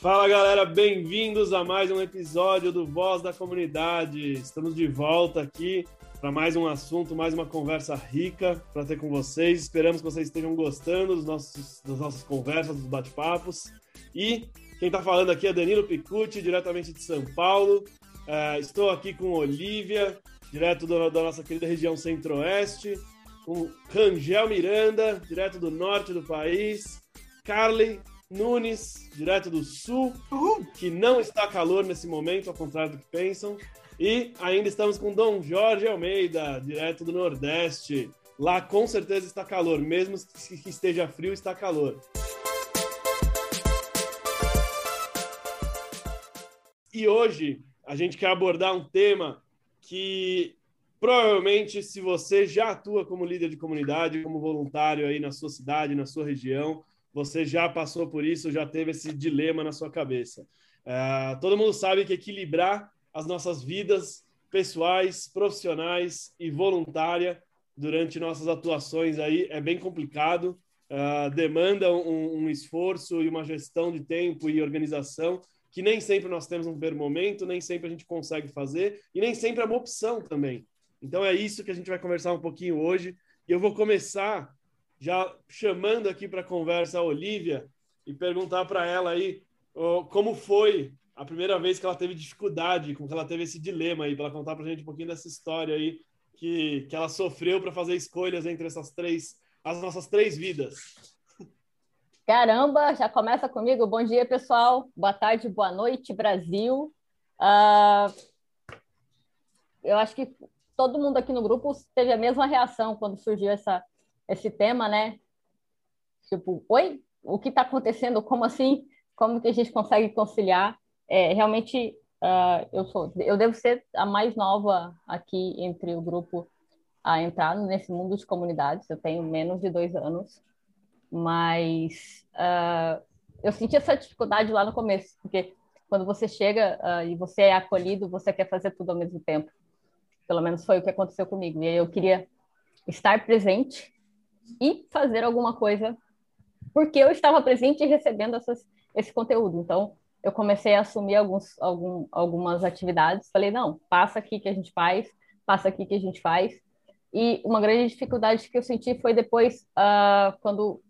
Fala galera, bem-vindos a mais um episódio do Voz da Comunidade. Estamos de volta aqui para mais um assunto, mais uma conversa rica para ter com vocês. Esperamos que vocês estejam gostando dos nossos, das nossas conversas, dos bate-papos. E quem está falando aqui é Danilo Picucci, diretamente de São Paulo. É, estou aqui com Olivia, direto do, da nossa querida região centro-oeste, com Rangel Miranda, direto do norte do país, Carly Nunes, direto do sul, que não está calor nesse momento, ao contrário do que pensam. E ainda estamos com Dom Jorge Almeida, direto do Nordeste. Lá com certeza está calor, mesmo que esteja frio, está calor. E hoje a gente quer abordar um tema que provavelmente, se você já atua como líder de comunidade, como voluntário aí na sua cidade, na sua região, você já passou por isso, já teve esse dilema na sua cabeça. É, todo mundo sabe que equilibrar as nossas vidas pessoais, profissionais e voluntária durante nossas atuações aí é bem complicado, uh, demanda um, um, esforço e uma gestão de tempo e organização que nem sempre nós temos um primeiro momento, nem sempre a gente consegue fazer e nem sempre é uma opção também. Então é isso que a gente vai conversar um pouquinho hoje. E eu vou começar já chamando aqui para conversa a Olivia e perguntar para ela aí oh, como foi a primeira vez que ela teve dificuldade, como que ela teve esse dilema aí, para ela contar para gente um pouquinho dessa história aí que, que ela sofreu para fazer escolhas entre essas três, as nossas três vidas. Caramba, já começa comigo. Bom dia, pessoal. Boa tarde, boa noite, Brasil. Uh, eu acho que todo mundo aqui no grupo teve a mesma reação quando surgiu essa, esse tema, né? Tipo, oi, o que está acontecendo? Como assim? Como que a gente consegue conciliar? É, realmente, uh, eu sou, eu devo ser a mais nova aqui entre o grupo a entrar nesse mundo de comunidades. Eu tenho menos de dois anos, mas uh, eu senti essa dificuldade lá no começo, porque quando você chega uh, e você é acolhido, você quer fazer tudo ao mesmo tempo. Pelo menos foi o que aconteceu comigo. E eu queria estar presente e fazer alguma coisa, porque eu estava presente e recebendo essas, esse conteúdo. Então, eu comecei a assumir alguns, algum, algumas atividades. Falei, não, passa aqui que a gente faz, passa aqui que a gente faz. E uma grande dificuldade que eu senti foi depois, uh, quando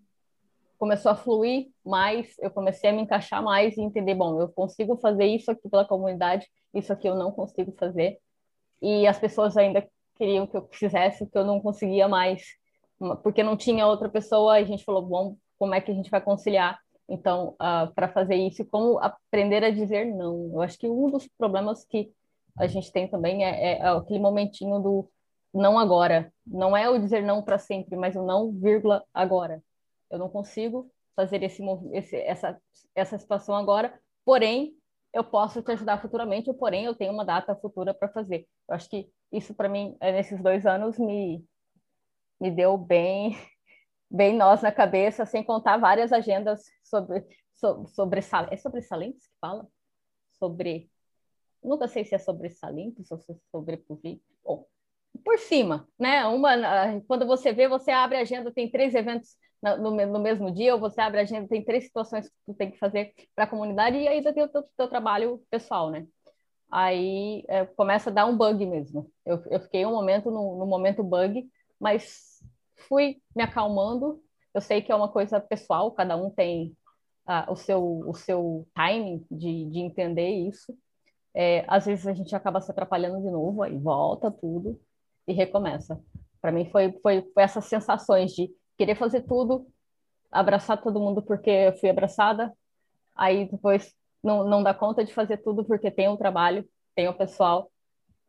começou a fluir mais, eu comecei a me encaixar mais e entender, bom, eu consigo fazer isso aqui pela comunidade, isso aqui eu não consigo fazer. E as pessoas ainda queriam que eu fizesse, que eu não conseguia mais porque não tinha outra pessoa, a gente falou, bom, como é que a gente vai conciliar? Então, uh, ah, para fazer isso, como aprender a dizer não? Eu acho que um dos problemas que a gente tem também é, é, é aquele momentinho do não agora. Não é o dizer não para sempre, mas o não, vírgula, agora. Eu não consigo fazer esse, esse, essa, essa situação agora, porém, eu posso te ajudar futuramente, ou porém, eu tenho uma data futura para fazer. Eu acho que isso, para mim, nesses dois anos, me, me deu bem bem nós na cabeça, sem contar várias agendas sobre sobre, sobre é sobre Salentes que fala sobre nunca sei se é sobre Salentes ou se é sobre. Bom, por cima, né? Uma quando você vê, você abre a agenda, tem três eventos no, no, mesmo dia, ou você abre a agenda, tem três situações que tu tem que fazer para a comunidade e ainda tem o teu, teu trabalho pessoal, né? Aí é, começa a dar um bug mesmo. Eu, eu fiquei um momento no, no momento bug, mas fui me acalmando. Eu sei que é uma coisa pessoal, cada um tem uh, o, seu, o seu timing de, de entender isso. É, às vezes a gente acaba se atrapalhando de novo, aí volta tudo e recomeça. Para mim foi, foi, foi essas sensações de querer fazer tudo, abraçar todo mundo porque eu fui abraçada, aí depois não, não dá conta de fazer tudo porque tem o trabalho, tem o pessoal,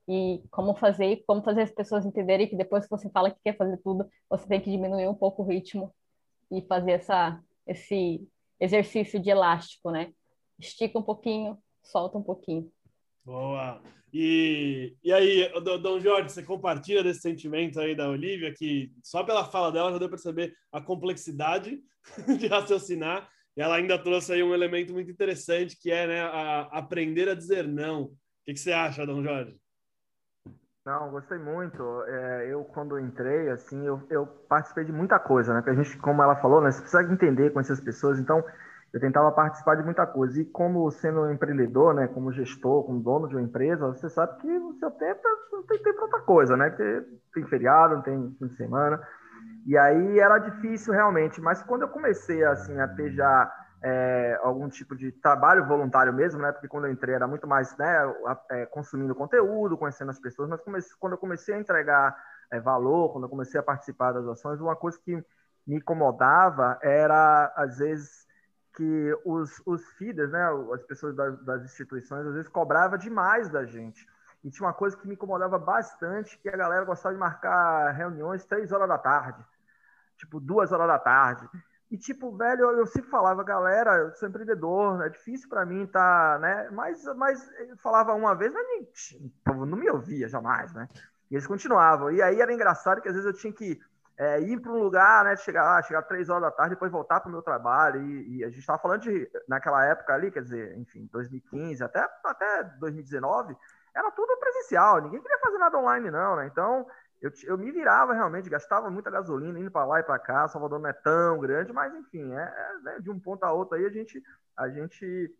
e como fazer, como fazer as pessoas entenderem que depois que você fala que quer fazer tudo, você tem que diminuir um pouco o ritmo e fazer essa, esse exercício de elástico, né? Estica um pouquinho, solta um pouquinho. Boa! E, e aí, Dom Jorge, você compartilha desse sentimento aí da Olivia, que só pela fala dela já deu para perceber a complexidade de raciocinar, e ela ainda trouxe aí um elemento muito interessante, que é né, a, aprender a dizer não. O que, que você acha, Dom Jorge? Não, gostei muito. É, eu, quando entrei, assim, eu, eu, participei de muita coisa, né? Porque a gente, como ela falou, né? Você precisa entender com essas pessoas. Então, eu tentava participar de muita coisa. E como sendo um empreendedor, né, como gestor, como dono de uma empresa, você sabe que o seu tempo não tem tempo para outra coisa, né? Porque tem feriado, não tem fim de semana. E aí era difícil realmente. Mas quando eu comecei assim a ter já é, algum tipo de trabalho voluntário mesmo, né? Porque quando eu entrei era muito mais, né, é, consumindo conteúdo, conhecendo as pessoas. Mas quando eu comecei a entregar é, valor, quando eu comecei a participar das ações, uma coisa que me incomodava era às vezes que os, os feeders, né, as pessoas das, das instituições, às vezes cobrava demais da gente. E tinha uma coisa que me incomodava bastante, que a galera gostava de marcar reuniões três horas da tarde, tipo duas horas da tarde. E tipo, velho, eu, eu sempre falava, galera, eu sou empreendedor, é difícil para mim tá, né? Mas, mas eu falava uma vez, mas nem, não me ouvia jamais, né? E eles continuavam. E aí era engraçado que às vezes eu tinha que é, ir para um lugar, né, chegar lá, chegar três horas da tarde, depois voltar para o meu trabalho. E, e a gente estava falando de, naquela época ali, quer dizer, enfim, 2015 até, até 2019, era tudo presencial, ninguém queria fazer nada online, não, né? Então, eu, eu me virava realmente, gastava muita gasolina indo para lá e para cá. Salvador não é tão grande, mas enfim, é, é né, de um ponto a outro aí a gente, a gente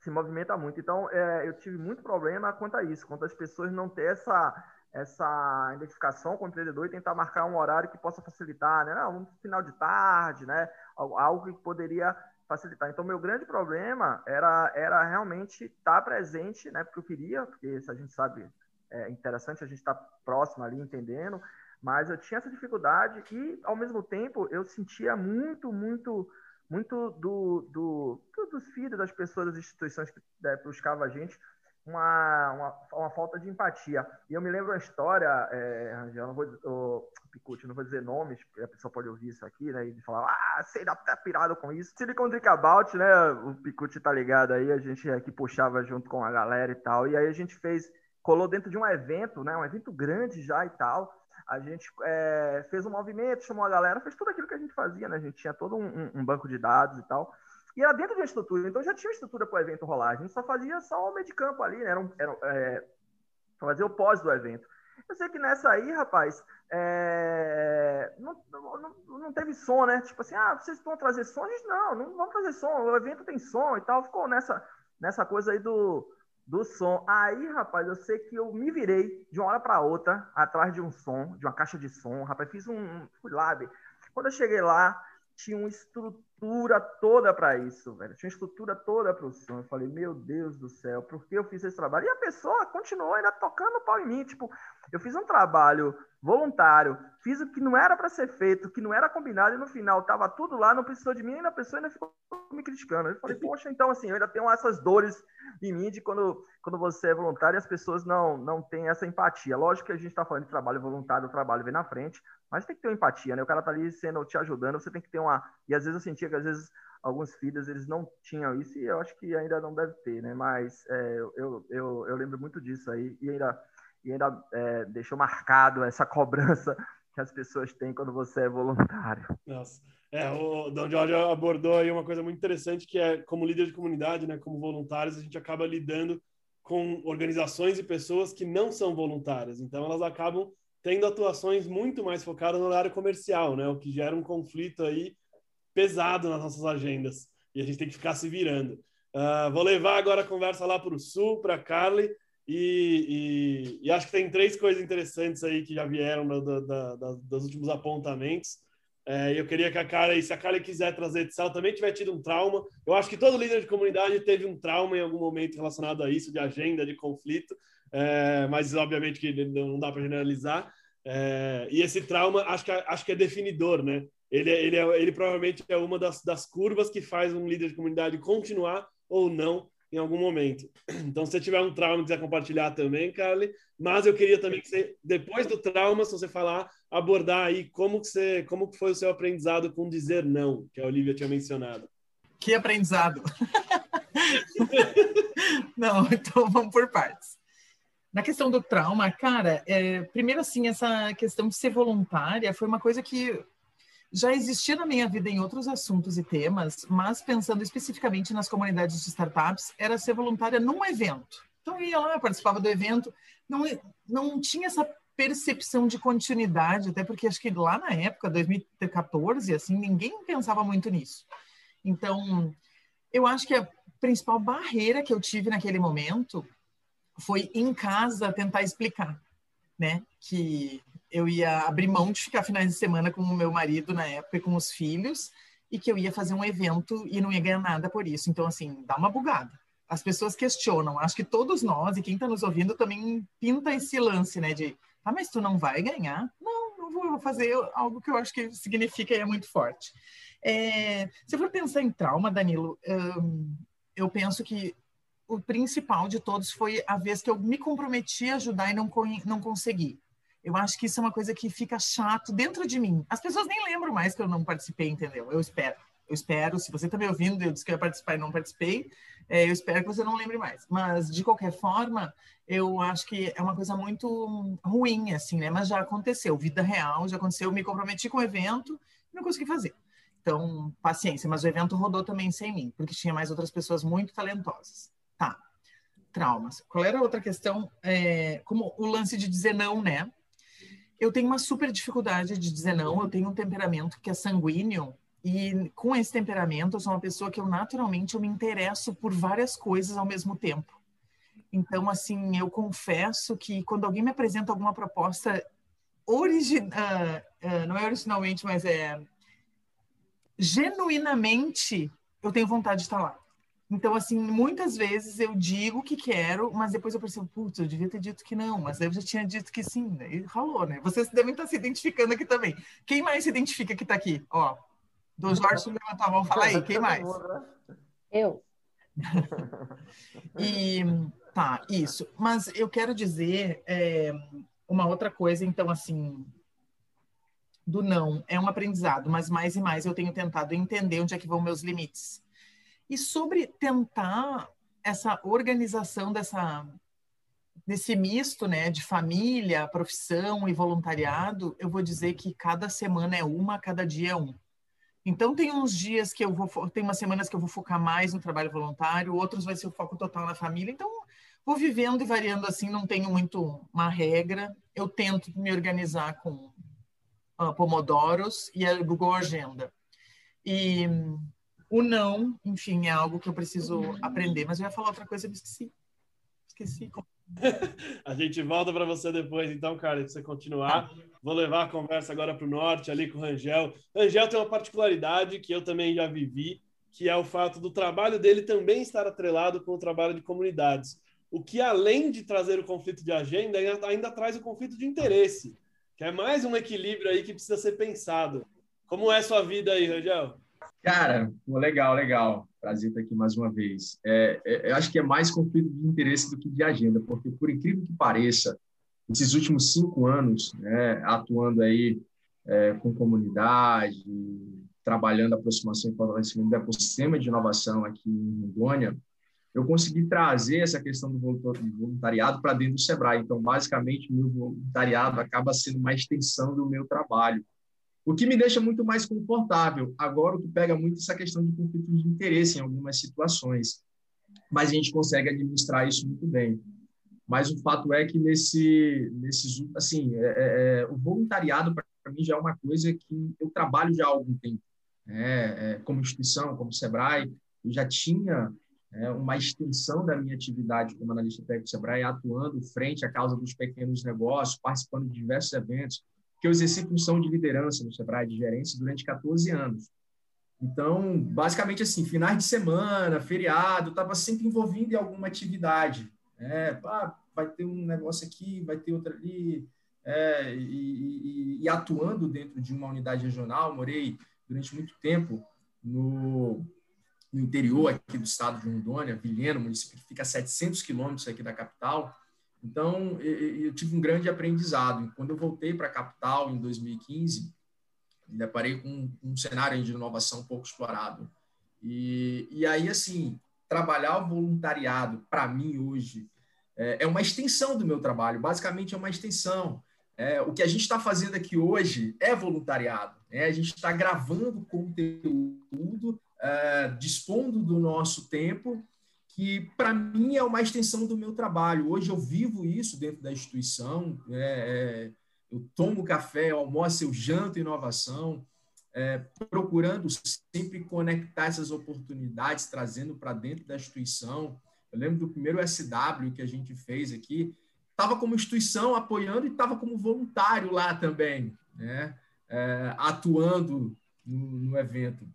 se movimenta muito. Então, é, eu tive muito problema quanto a isso, quanto as pessoas não ter essa essa identificação com o empreendedor e tentar marcar um horário que possa facilitar, né? Não, um final de tarde, né? Algo que poderia facilitar. Então, meu grande problema era, era realmente estar presente, né? Porque eu queria, porque a gente sabe, é interessante a gente estar próximo ali, entendendo, mas eu tinha essa dificuldade e, ao mesmo tempo, eu sentia muito, muito, muito do, do, dos filhos das pessoas, das instituições que né, buscavam a gente, uma, uma, uma, falta de empatia. E eu me lembro uma história, é, Rangel, não vou, oh, Picucci, não vou dizer nomes, porque a pessoa pode ouvir isso aqui, né? E falar, ah, sei, dá tá pirado com isso. Silicon Drink About, né? O Picucci tá ligado aí, a gente aqui puxava junto com a galera e tal. E aí a gente fez, colou dentro de um evento, né? Um evento grande já e tal. A gente é, fez um movimento, chamou a galera, fez tudo aquilo que a gente fazia, né? A gente tinha todo um, um banco de dados e tal. E era dentro de uma estrutura, então já tinha estrutura para o evento rolar. A gente só fazia só o meio de campo ali, né? Era, um, era é, fazer o pós do evento. Eu sei que nessa aí, rapaz, é... não, não, não, teve som, né? Tipo assim, ah, vocês vão trazer som? A gente, não, não vamos trazer som, o evento tem som e tal. Ficou nessa, nessa coisa aí do, do som. Aí, rapaz, eu sei que eu me virei de uma hora para outra atrás de um som, de uma caixa de som. Rapaz, fiz um. Fui lá, quando eu cheguei lá, tinha uma estrutura toda para isso, velho. Tinha estrutura toda para o som. Eu falei, meu Deus do céu, por que eu fiz esse trabalho? E a pessoa continuou ainda tocando pau em mim. Tipo, eu fiz um trabalho voluntário, fiz o que não era para ser feito, o que não era combinado, e no final tava tudo lá, não precisou de mim, e a pessoa ainda ficou me criticando. Eu falei, poxa, então assim, eu ainda tenho essas dores em mim de quando, quando você é voluntário e as pessoas não, não têm essa empatia. Lógico que a gente está falando de trabalho voluntário, o trabalho vem na frente, mas tem que ter empatia, né? O cara tá ali sendo, te ajudando, você tem que ter uma. E às vezes eu que às vezes alguns filhos eles não tinham isso, e eu acho que ainda não deve ter, né? Mas é, eu, eu, eu lembro muito disso aí, e ainda e ainda é, deixou marcado essa cobrança que as pessoas têm quando você é voluntário. Nossa. É, o Don Jorge abordou aí uma coisa muito interessante que é como líder de comunidade, né, como voluntários, a gente acaba lidando com organizações e pessoas que não são voluntárias. Então elas acabam tendo atuações muito mais focadas no horário comercial, né, o que gera um conflito aí pesado nas nossas agendas e a gente tem que ficar se virando. Uh, vou levar agora a conversa lá para o sul, para Carly. E, e, e, acho que tem três coisas interessantes aí que já vieram da, da, da, dos últimos apontamentos. É, eu queria que a Karen, se a Karen quiser trazer, se ela também tiver tido um trauma, eu acho que todo líder de comunidade teve um trauma em algum momento relacionado a isso, de agenda, de conflito, é, mas obviamente que não dá para generalizar. É, e esse trauma, acho que, acho que é definidor, né? Ele, é, ele, é, ele provavelmente é uma das, das curvas que faz um líder de comunidade continuar ou não em algum momento. Então, se você tiver um trauma e quiser compartilhar também, Carly, mas eu queria também que você, depois do trauma, se você falar, abordar aí como que você, como que foi o seu aprendizado com dizer não, que a Olivia tinha mencionado. Que aprendizado? não, então vamos por partes. Na questão do trauma, cara, é, primeiro assim, essa questão de ser voluntária foi uma coisa que já existia na minha vida em outros assuntos e temas, mas pensando especificamente nas comunidades de startups, era ser voluntária num evento. Então, eu ia lá, participava do evento, não, não tinha essa percepção de continuidade, até porque acho que lá na época, 2014, assim, ninguém pensava muito nisso. Então, eu acho que a principal barreira que eu tive naquele momento foi em casa tentar explicar, né? Que eu ia abrir mão de ficar finais de semana com o meu marido na época e com os filhos e que eu ia fazer um evento e não ia ganhar nada por isso. Então, assim, dá uma bugada. As pessoas questionam. Acho que todos nós e quem está nos ouvindo também pinta esse lance, né? De, ah, mas tu não vai ganhar? Não, não vou, eu vou fazer algo que eu acho que significa e é muito forte. É, se eu for pensar em trauma, Danilo, hum, eu penso que o principal de todos foi a vez que eu me comprometi a ajudar e não, não consegui. Eu acho que isso é uma coisa que fica chato dentro de mim. As pessoas nem lembram mais que eu não participei, entendeu? Eu espero. Eu espero, se você está me ouvindo, eu disse que eu ia participar e não participei, é, eu espero que você não lembre mais. Mas, de qualquer forma, eu acho que é uma coisa muito ruim, assim, né? Mas já aconteceu, vida real, já aconteceu. Eu me comprometi com o evento e não consegui fazer. Então, paciência. Mas o evento rodou também sem mim, porque tinha mais outras pessoas muito talentosas. Tá. Traumas. Qual era a outra questão? É, como o lance de dizer não, né? Eu tenho uma super dificuldade de dizer não. Eu tenho um temperamento que é sanguíneo e com esse temperamento eu sou uma pessoa que eu naturalmente eu me interesso por várias coisas ao mesmo tempo. Então, assim, eu confesso que quando alguém me apresenta alguma proposta original, uh, uh, não é originalmente, mas é genuinamente, eu tenho vontade de estar lá. Então, assim, muitas vezes eu digo que quero, mas depois eu percebo, putz, eu devia ter dito que não, mas eu já tinha dito que sim, né? E ralou, né? Vocês devem estar se identificando aqui também. Quem mais se identifica que está aqui? Ó, do Jorge levantou a mão, fala aí, quem mais? Eu. e tá, isso. Mas eu quero dizer é, uma outra coisa, então, assim, do não é um aprendizado, mas mais e mais eu tenho tentado entender onde é que vão meus limites e sobre tentar essa organização dessa desse misto, né, de família, profissão e voluntariado, eu vou dizer que cada semana é uma, cada dia é um. Então tem uns dias que eu vou, tem umas semanas que eu vou focar mais no trabalho voluntário, outros vai ser o foco total na família. Então vou vivendo e variando assim, não tenho muito uma regra. Eu tento me organizar com uh, pomodoros e a Google Agenda. E o não, enfim, é algo que eu preciso aprender. Mas eu ia falar outra coisa e me esqueci. Esqueci. a gente volta para você depois, então, cara, para você continuar. Vou levar a conversa agora para o norte, ali com o Rangel. Rangel tem uma particularidade que eu também já vivi, que é o fato do trabalho dele também estar atrelado com o trabalho de comunidades. O que, além de trazer o conflito de agenda, ainda, ainda traz o conflito de interesse, que é mais um equilíbrio aí que precisa ser pensado. Como é sua vida aí, Rangel? Cara, legal, legal. Prazer estar aqui mais uma vez. É, é, eu acho que é mais conflito de interesse do que de agenda, porque, por incrível que pareça, esses últimos cinco anos, né, atuando aí é, com comunidade, trabalhando a aproximação e fortalecimento do ecossistema de inovação aqui em Rondônia, eu consegui trazer essa questão do voluntariado para dentro do Sebrae. Então, basicamente, meu voluntariado acaba sendo uma extensão do meu trabalho. O que me deixa muito mais confortável. Agora, o que pega muito essa questão de conflito de interesse em algumas situações. Mas a gente consegue administrar isso muito bem. Mas o fato é que nesse, nesses, assim, é, é, é o voluntariado para mim já é uma coisa que eu trabalho já há algum tempo. É, é como instituição, como Sebrae, eu já tinha é, uma extensão da minha atividade como analista técnico Sebrae, atuando frente à causa dos pequenos negócios, participando de diversos eventos, que eu exerci função de liderança no Sebrae de gerência durante 14 anos. Então, basicamente assim, finais de semana, feriado, estava sempre envolvido em alguma atividade. É, ah, vai ter um negócio aqui, vai ter outro ali, é, e, e, e, atuando dentro de uma unidade regional, morei durante muito tempo no, no interior aqui do estado de Rondônia, Vilhena, município que fica a 700 quilômetros aqui da capital, então, eu tive um grande aprendizado. Quando eu voltei para a capital em 2015, me deparei com um cenário de inovação pouco explorado. E, e aí, assim, trabalhar o voluntariado, para mim, hoje, é, é uma extensão do meu trabalho. Basicamente, é uma extensão. É, o que a gente está fazendo aqui hoje é voluntariado. Né? A gente está gravando conteúdo, é, dispondo do nosso tempo que para mim é uma extensão do meu trabalho. Hoje eu vivo isso dentro da instituição, é, é, eu tomo café, eu almoço, eu janto inovação, é, procurando sempre conectar essas oportunidades, trazendo para dentro da instituição. Eu lembro do primeiro SW que a gente fez aqui, estava como instituição apoiando e estava como voluntário lá também, né? É, atuando no, no evento.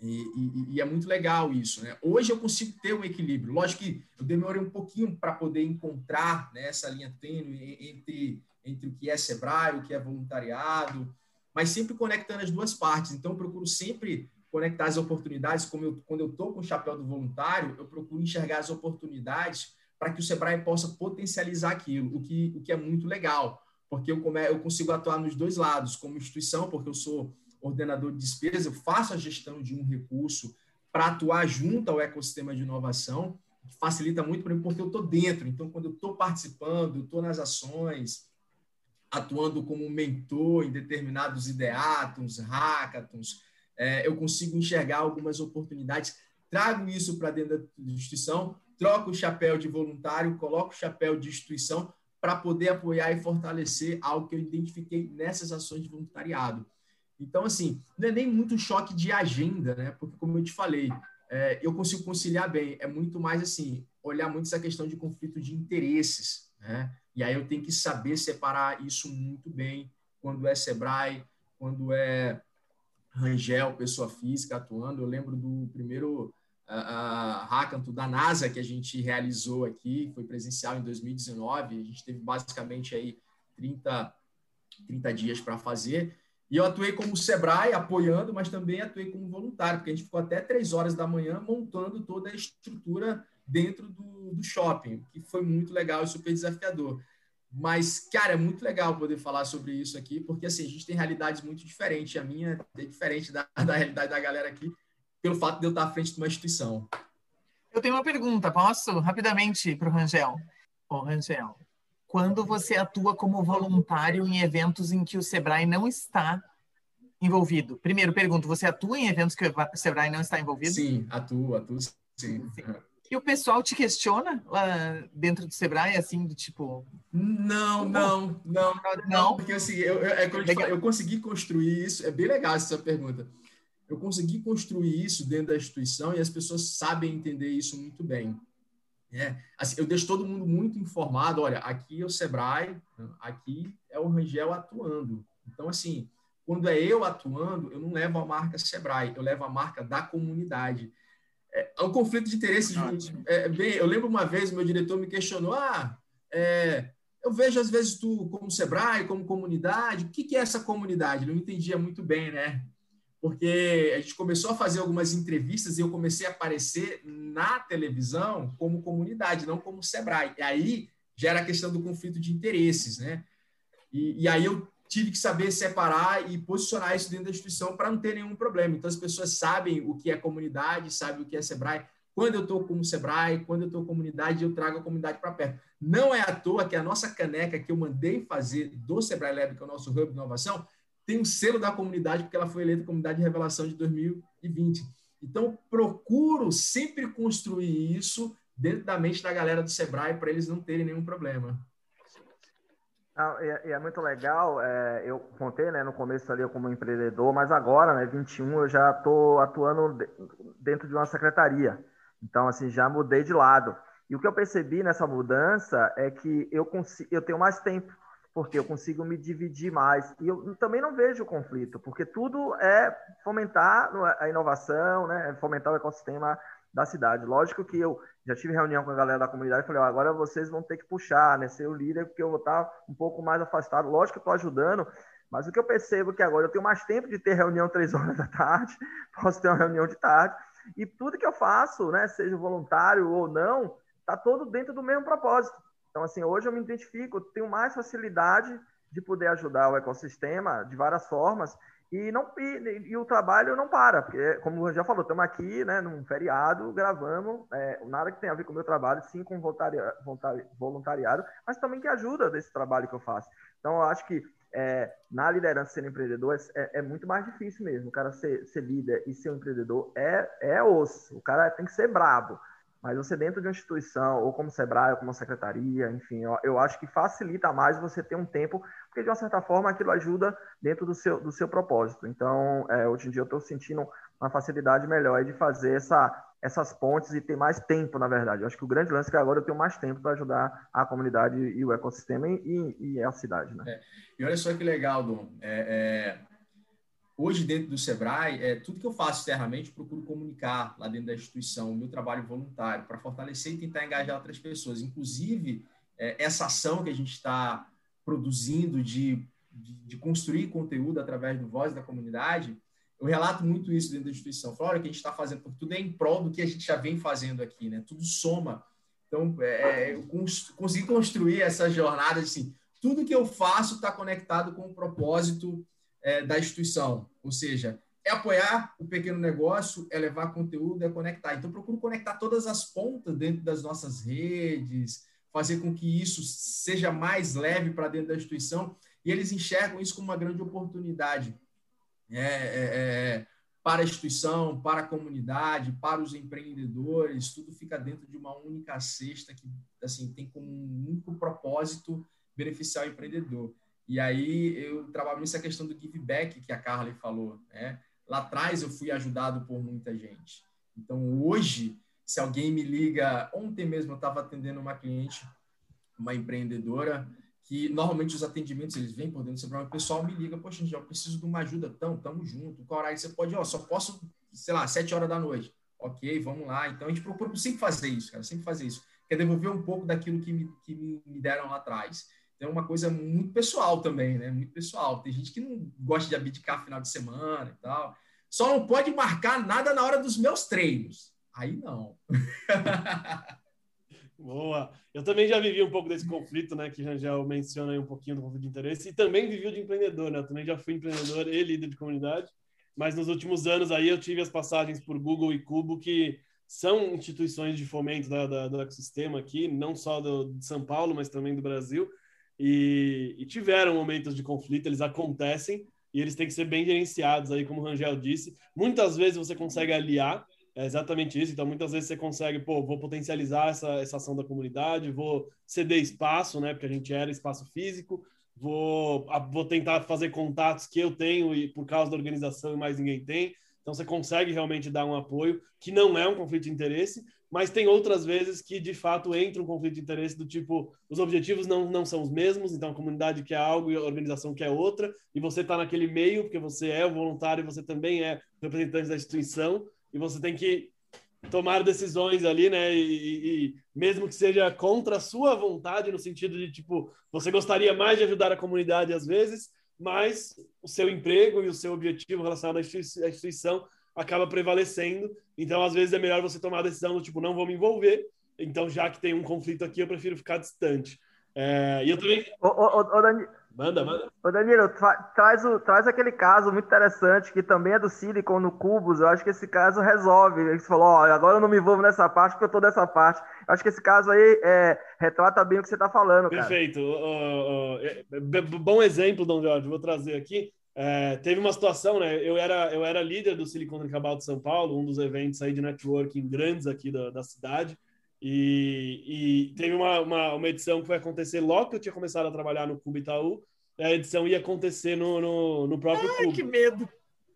E, e, e, é muito legal isso. Né? Hoje eu consigo ter um equilíbrio. Lógico que eu demorei um pouquinho para poder encontrar né, essa linha tênue entre, entre o que é Sebrae, o que é voluntariado, mas sempre conectando as duas partes. Então, eu procuro sempre conectar as oportunidades. Como eu, quando eu estou com o chapéu do voluntário, eu procuro enxergar as oportunidades para que o Sebrae possa potencializar aquilo, o que, o que é muito legal, porque eu, come, eu consigo atuar nos dois lados, como instituição, porque eu sou ordenador de despesa, eu faço a gestão de um recurso para atuar junto ao ecossistema de inovação, que facilita muito para mim, porque eu estou dentro. Então, quando eu estou participando, estou nas ações, atuando como mentor em determinados ideatons, hackathons, é, eu consigo enxergar algumas oportunidades, trago isso para dentro da instituição, troco o chapéu de voluntário, coloco o chapéu de instituição para poder apoiar e fortalecer algo que eu identifiquei nessas ações de voluntariado. Então, assim, não é nem muito choque de agenda, né? Porque, como eu te falei, é, eu consigo conciliar bem. É muito mais, assim, olhar muito essa questão de conflito de interesses, né? E aí eu tenho que saber separar isso muito bem quando é Sebrae, quando é Rangel, pessoa física atuando. Eu lembro do primeiro uh, hackathon da NASA que a gente realizou aqui, foi presencial em 2019. A gente teve basicamente aí 30, 30 dias para fazer. E eu atuei como Sebrae, apoiando, mas também atuei como voluntário, porque a gente ficou até três horas da manhã montando toda a estrutura dentro do, do shopping, que foi muito legal e super desafiador. Mas, cara, é muito legal poder falar sobre isso aqui, porque assim, a gente tem realidades muito diferentes. A minha é diferente da, da realidade da galera aqui, pelo fato de eu estar à frente de uma instituição. Eu tenho uma pergunta, posso? Rapidamente para o Rangel. Ô, Rangel, quando você atua como voluntário em eventos em que o Sebrae não está envolvido? Primeiro, pergunto, você atua em eventos que o Sebrae não está envolvido? Sim, atuo, atuo sim. sim. E o pessoal te questiona lá dentro do Sebrae, assim, do tipo... Não, não, não, não, porque assim, eu, eu, é eu, eu consegui construir isso, é bem legal essa pergunta. Eu consegui construir isso dentro da instituição e as pessoas sabem entender isso muito bem. É, assim, eu deixo todo mundo muito informado. Olha, aqui é o Sebrae, aqui é o Rangel atuando. Então, assim, quando é eu atuando, eu não levo a marca Sebrae, eu levo a marca da comunidade. É, é um conflito de interesses. É, bem, eu lembro uma vez, meu diretor me questionou: ah, é, eu vejo às vezes tu como Sebrae, como comunidade, o que, que é essa comunidade? Eu não entendia muito bem, né? Porque a gente começou a fazer algumas entrevistas e eu comecei a aparecer na televisão como comunidade, não como Sebrae. E aí gera a questão do conflito de interesses, né? E, e aí eu tive que saber separar e posicionar isso dentro da instituição para não ter nenhum problema. Então as pessoas sabem o que é comunidade, sabem o que é Sebrae. Quando eu estou como Sebrae, quando eu estou comunidade, eu trago a comunidade para perto. Não é à toa que a nossa caneca que eu mandei fazer do Sebrae Lab, que é o nosso hub de inovação, tem um selo da comunidade, porque ela foi eleita Comunidade de Revelação de 2020. Então, procuro sempre construir isso dentro da mente da galera do Sebrae para eles não terem nenhum problema. Ah, é, é, muito legal, é, eu contei né, no começo ali como empreendedor, mas agora, né, 21, eu já estou atuando dentro de uma secretaria. Então, assim, já mudei de lado. E o que eu percebi nessa mudança é que eu, consigo, eu tenho mais tempo porque eu consigo me dividir mais. E eu também não vejo conflito, porque tudo é fomentar a inovação, né? fomentar o ecossistema da cidade. Lógico que eu já tive reunião com a galera da comunidade e falei, agora vocês vão ter que puxar, né? ser o líder, porque eu vou estar um pouco mais afastado. Lógico que estou ajudando, mas o que eu percebo é que agora eu tenho mais tempo de ter reunião três horas da tarde, posso ter uma reunião de tarde, e tudo que eu faço, né, seja voluntário ou não, está todo dentro do mesmo propósito então, assim, hoje eu me identifico, tenho mais facilidade de poder ajudar o ecossistema de várias formas e não e, e o trabalho não para, porque como eu já falou, estamos aqui, né, num feriado, gravamos, é, nada que tenha a ver com o meu trabalho, sim com voluntariado, mas também que ajuda desse trabalho que eu faço. Então, eu acho que é, na liderança ser empreendedor é, é, muito mais difícil mesmo. O cara ser, ser líder e ser um empreendedor é, é osso. O cara tem que ser brabo. Mas você dentro de uma instituição, ou como Sebrae, ou como secretaria, enfim, eu, eu, acho que facilita mais você ter um tempo, porque de uma certa forma aquilo ajuda dentro do seu, do seu propósito. Então, é, hoje em dia eu estou sentindo uma facilidade melhor de fazer essa, essas pontes e ter mais tempo, na verdade. Eu acho que o grande lance é que agora eu tenho mais tempo para ajudar a comunidade e o ecossistema e, e a cidade. Né? É. E olha só que legal, Dom. É, é hoje dentro do Sebrae, é, tudo que eu faço externamente, procuro comunicar lá dentro da instituição, o meu trabalho voluntário, para fortalecer e tentar engajar outras pessoas. Inclusive, é, essa ação que a gente está produzindo de, de, de, construir conteúdo através do Voz da Comunidade, eu relato muito isso dentro da instituição. Falo, olha, que a gente está fazendo, porque tudo é em prol do que a gente já vem fazendo aqui, né? Tudo soma. Então, é, eu cons consegui construir essa jornada, assim, tudo que eu faço está conectado com o propósito é, da instituição. Ou seja, é apoiar o pequeno negócio, é levar conteúdo, é conectar. Então, procuro conectar todas as pontas dentro das nossas redes, fazer com que isso seja mais leve para dentro da instituição, e eles enxergam isso como uma grande oportunidade é, é, é, para a instituição, para a comunidade, para os empreendedores, tudo fica dentro de uma única cesta que assim tem como um único propósito beneficiar o empreendedor. E aí eu trabalho nessa questão do give back que a Carly falou. Né? Lá atrás eu fui ajudado por muita gente. Então hoje, se alguém me liga, ontem mesmo eu estava atendendo uma cliente, uma empreendedora, que normalmente os atendimentos eles vêm por dentro do seu o pessoal me liga, poxa, gente, eu preciso de uma ajuda, tão, tamo junto, qual horário você pode, ó, só posso, sei lá, sete horas da noite. Ok, vamos lá. Então a gente procura sempre fazer isso, cara, sempre fazer isso. Quer devolver um pouco daquilo que me, que me deram lá atrás é uma coisa muito pessoal também, né? Muito pessoal. Tem gente que não gosta de abdicar final de semana e tal. Só não pode marcar nada na hora dos meus treinos. Aí não. Boa. Eu também já vivi um pouco desse conflito, né? Que Rangel menciona aí um pouquinho do conflito de interesse. E também vivi o de empreendedor, né? Eu também já fui empreendedor e líder de comunidade. Mas nos últimos anos aí eu tive as passagens por Google e Cubo, que são instituições de fomento da, da, do ecossistema aqui, não só do, de São Paulo, mas também do Brasil e, e, tiveram momentos de conflito, eles acontecem e eles têm que ser bem gerenciados aí, como o Rangel disse. Muitas vezes você consegue aliar, é exatamente isso. Então, muitas vezes você consegue, pô, vou potencializar essa, essa ação da comunidade, vou ceder espaço, né, porque a gente era espaço físico, vou, vou tentar fazer contatos que eu tenho e por causa da organização e mais ninguém tem. Então, você consegue realmente dar um apoio, que não é um conflito de interesse, mas tem outras vezes que de fato entra um conflito de interesse do tipo os objetivos não, não são os mesmos, então a comunidade quer algo e a organização quer outra, e você está naquele meio porque você é o voluntário, você também é representante da instituição, e você tem que tomar decisões ali, né? E, e, mesmo que seja contra a sua vontade, no sentido de tipo, você gostaria mais de ajudar a comunidade às vezes, mas o seu emprego e o seu objetivo relacionado à instituição acaba prevalecendo. Então, às vezes, é melhor você tomar a decisão do tipo, não vou me envolver. Então, já que tem um conflito aqui, eu prefiro ficar distante. É, e eu também. Ô, ô, ô, Dani... Manda, manda. Ô, Danilo, tra traz, o, traz aquele caso muito interessante, que também é do Silicon no Cubos. Eu acho que esse caso resolve. Ele falou: ó, agora eu não me envolvo nessa parte porque eu tô dessa parte. Eu acho que esse caso aí é, retrata bem o que você está falando. Perfeito. Cara. bom exemplo, Dom Jorge, vou trazer aqui. É, teve uma situação, né? Eu era, eu era líder do Silicon Cabal de São Paulo, um dos eventos aí de networking grandes aqui da, da cidade. E, e teve uma, uma, uma, edição que foi acontecer logo que eu tinha começado a trabalhar no Cubo Itaú. A edição ia acontecer no, no, no próprio Ai, Cubo. que medo!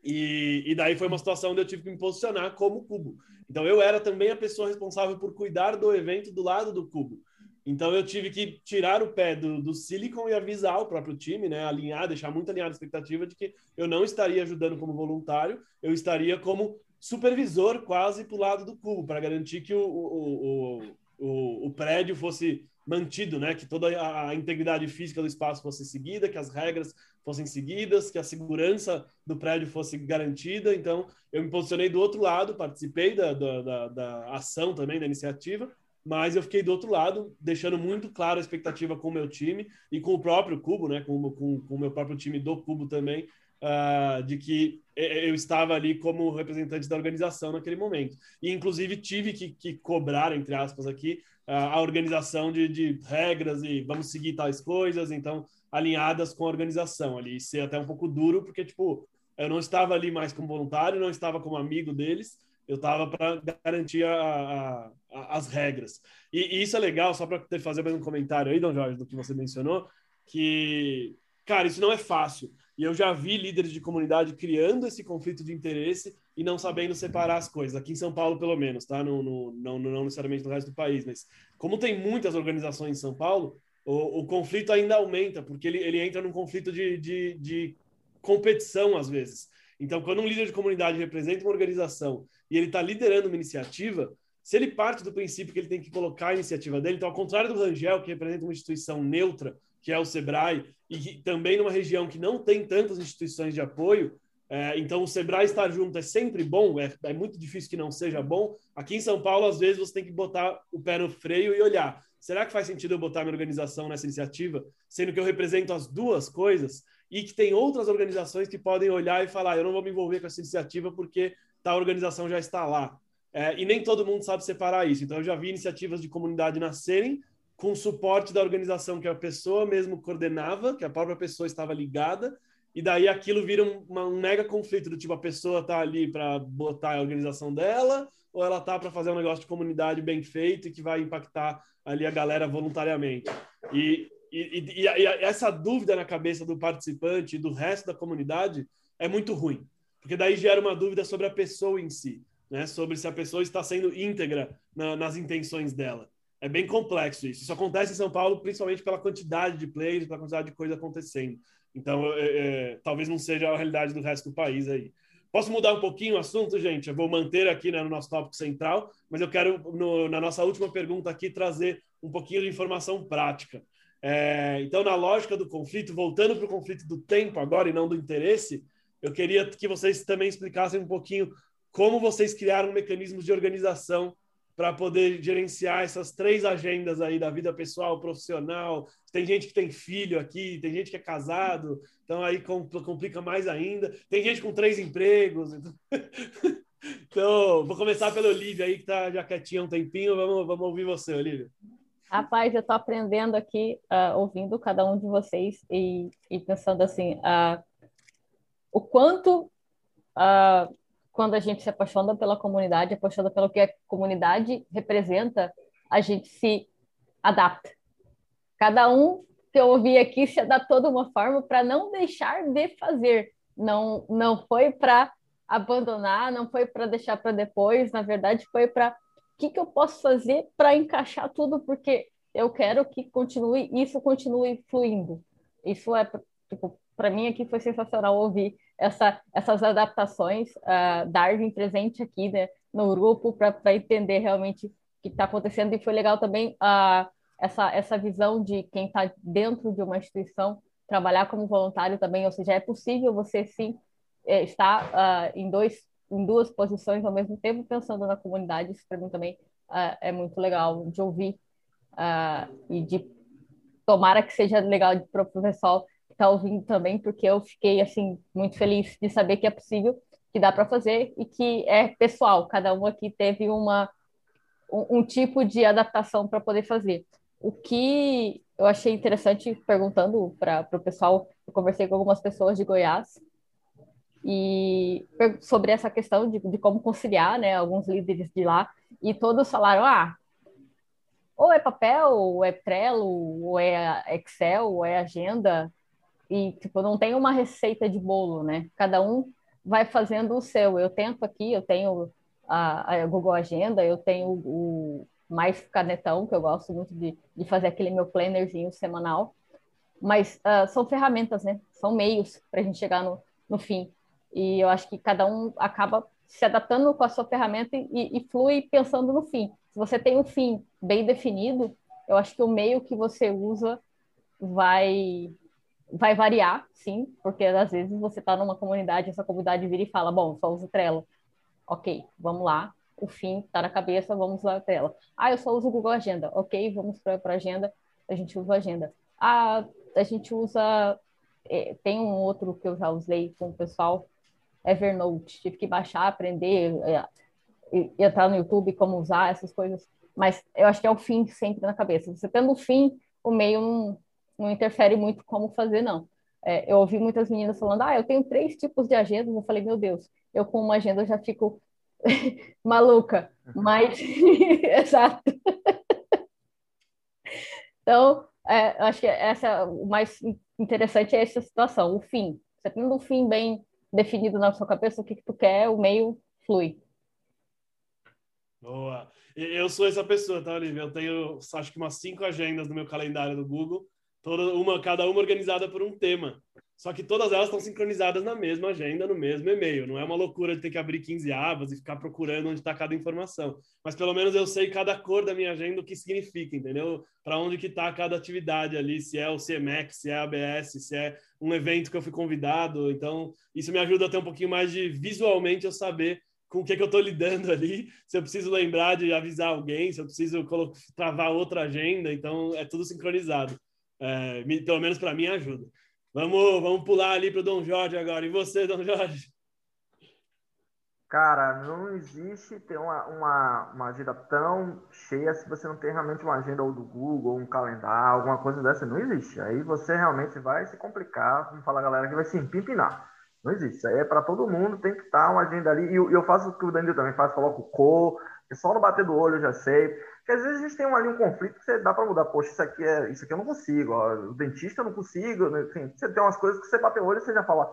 E, e daí foi uma situação onde eu tive que me posicionar como Cubo. Então eu era também a pessoa responsável por cuidar do evento do lado do Cubo. Então eu tive que tirar o pé do, do Silicon e avisar o próprio time, né? Alinhar, deixar muito alinhada a expectativa de que eu não estaria ajudando como voluntário, eu estaria como supervisor quase para o lado do cubo, para garantir que o, o, o, o, prédio fosse mantido, né? Que toda a, integridade física do espaço fosse seguida, que as regras fossem seguidas, que a segurança do prédio fosse garantida. Então, eu me posicionei do outro lado, participei da, da, da, da ação também, da iniciativa, mas eu fiquei do outro lado, deixando muito claro a expectativa com o meu time e com o próprio Cubo, né, com, com, com o meu próprio time do Cubo também, uh, de que eu estava ali como representante da organização naquele momento. E, inclusive, tive que, que cobrar, entre aspas, aqui, uh, a organização de, de regras e vamos seguir tais coisas, então, alinhadas com a organização ali, ser até um pouco duro, porque, tipo, eu não estava ali mais como voluntário, não estava como amigo deles, eu estava para garantir a, a, a, as regras. E, e, isso é legal, só para fazer mais um comentário aí, Dom Jorge, do que você mencionou, que, cara, isso não é fácil. E eu já vi líderes de comunidade criando esse conflito de interesse e não sabendo separar as coisas. Aqui em São Paulo, pelo menos, tá? No, no, não, não necessariamente no resto do país, mas como tem muitas organizações em São Paulo, o, o conflito ainda aumenta, porque ele, ele entra num conflito de, de, de competição, às vezes. Então, quando um líder de comunidade representa uma organização e ele está liderando uma iniciativa, se ele parte do princípio que ele tem que colocar a iniciativa dele, então, ao contrário do Rangel, que representa uma instituição neutra, que é o SEBRAE, e também numa região que não tem tantas instituições de apoio, é, então o SEBRAE estar junto é sempre bom, é, é, muito difícil que não seja bom. Aqui em São Paulo, às vezes, você tem que botar o pé no freio e olhar. Será que faz sentido eu botar minha organização nessa iniciativa, sendo que eu represento as duas coisas e que tem outras organizações que podem olhar e falar: eu não vou me envolver com essa iniciativa porque tal organização já está lá. É, e nem todo mundo sabe separar isso. Então, eu já vi iniciativas de comunidade nascerem com suporte da organização que a pessoa mesmo coordenava, que a própria pessoa estava ligada, e daí aquilo vira um, uma, um mega conflito do tipo a pessoa tá ali para botar a organização dela ou ela tá para fazer um negócio de comunidade bem feito e que vai impactar ali a galera voluntariamente. E, e, e, e essa dúvida na cabeça do participante e do resto da comunidade é muito ruim, porque daí gera uma dúvida sobre a pessoa em si, né? sobre se a pessoa está sendo íntegra na, nas intenções dela. É bem complexo isso. Isso acontece em São Paulo, principalmente pela quantidade de players, pela quantidade de coisa acontecendo. Então, é, é, talvez não seja a realidade do resto do país aí. Posso mudar um pouquinho o assunto, gente? Eu vou manter aqui né, no nosso tópico central, mas eu quero, no, na nossa última pergunta aqui, trazer um pouquinho de informação prática. É, então, na lógica do conflito, voltando para o conflito do tempo agora e não do interesse, eu queria que vocês também explicassem um pouquinho como vocês criaram mecanismos de organização para poder gerenciar essas três agendas aí da vida pessoal, profissional. Tem gente que tem filho aqui, tem gente que é casado, então aí complica mais ainda. Tem gente com três empregos. Então, vou começar pelo Olívia aí, que está já quietinha um tempinho. Vamos, vamos ouvir você, Olívia. Rapaz, eu estou aprendendo aqui, uh, ouvindo cada um de vocês e, e pensando assim, uh, o quanto uh, quando a gente se apaixona pela comunidade, apaixona pelo que a comunidade representa, a gente se adapta. Cada um que eu ouvi aqui se adaptou de uma forma para não deixar de fazer. Não, não foi para abandonar, não foi para deixar para depois, na verdade foi para o que, que eu posso fazer para encaixar tudo, porque eu quero que continue, isso continue fluindo. Isso é, tipo, para mim aqui foi sensacional ouvir essa, essas adaptações, uh, Darwin presente aqui né, no grupo para entender realmente o que está acontecendo. E foi legal também uh, essa, essa visão de quem está dentro de uma instituição trabalhar como voluntário também, ou seja, é possível você sim eh, estar uh, em, dois, em duas posições ao mesmo tempo pensando na comunidade. Isso para mim também é muito legal de ouvir e de tomara que seja legal para o pessoal está ouvindo também, porque eu fiquei assim muito feliz de saber que é possível, que dá para fazer e que é pessoal. Cada um aqui teve uma um, um tipo de adaptação para poder fazer. O que eu achei interessante perguntando para o pessoal, eu conversei com algumas pessoas de Goiás e sobre essa questão de, de como conciliar, né? Alguns líderes de lá e todos falaram, ah, ou é papel, ou é Trello, ou é Excel, ou é agenda, e tipo não tem uma receita de bolo, né? Cada um vai fazendo o seu. Eu tento aqui, eu tenho a, a Google Agenda, eu tenho o, mais canetão, que eu gosto muito de, de fazer aquele meu plannerzinho semanal. Mas uh, são ferramentas, né? São meios para a gente chegar no, no fim. E eu acho que cada um acaba se adaptando com a sua ferramenta e, e flui pensando no fim. Se você tem um fim bem definido, eu acho que o meio que você usa vai vai variar, sim, porque às vezes você está numa comunidade, essa comunidade vira e fala, bom, só uso Trello. Ok, vamos lá, o fim está na cabeça, vamos usar Trello. Ah, eu só uso Google Agenda. Ok, vamos para a agenda, a gente usa Agenda. Ah, a gente usa... Eh, tem um outro que eu já usei com o pessoal, Evernote. Tive que baixar, aprender, é, entrar no YouTube, como usar essas coisas. Mas eu acho que é o fim sempre na cabeça. Você tendo o fim, o meio não interfere muito como fazer, não. É, eu ouvi muitas meninas falando, ah, eu tenho três tipos de agendas. Eu falei, meu Deus, eu com uma agenda já fico maluca, mas exato. então, é, acho que essa o mais interessante é essa situação, o fim. Você tendo um fim bem definido na sua cabeça, o que, que tu quer, o meio flui. Boa. Eu sou essa pessoa, tá, Olivia? Eu tenho, acho que umas cinco agendas no meu calendário do Google, toda uma, cada uma organizada por um tema. Só que todas elas estão sincronizadas na mesma agenda, no mesmo e-mail. Não é uma loucura de ter que abrir 15 abas e ficar procurando onde está cada informação. Mas pelo menos eu sei cada cor da minha agenda o que significa, entendeu? Para onde que está cada atividade ali, se é o CMX, se é a ABS, se é um evento que eu fui convidado. Então, isso me ajuda a ter um pouquinho mais de visualmente eu saber com o que, que eu estou lidando ali, se eu preciso lembrar de avisar alguém, se eu preciso travar outra agenda. Então, é tudo sincronizado. É, pelo menos para mim ajuda. Vamos, vamos pular ali para o Dom Jorge agora. E você, Dom Jorge? Cara, não existe ter uma, uma, uma agenda tão cheia se você não tem realmente uma agenda ou do Google, ou um calendário, alguma coisa dessa. Não existe. Aí você realmente vai se complicar, como fala a galera, que vai se empipinar. Não existe. Isso aí é para todo mundo, tem que estar uma agenda ali. E eu faço o que o Danilo também faz, coloco o cor, é só no bater do olho eu já sei. Porque às vezes a gente tem ali um conflito que você dá para mudar. Poxa, isso aqui, é, isso aqui eu não consigo. Ó, o dentista eu não consigo. Né? Você tem umas coisas que você bater o olho e você já fala.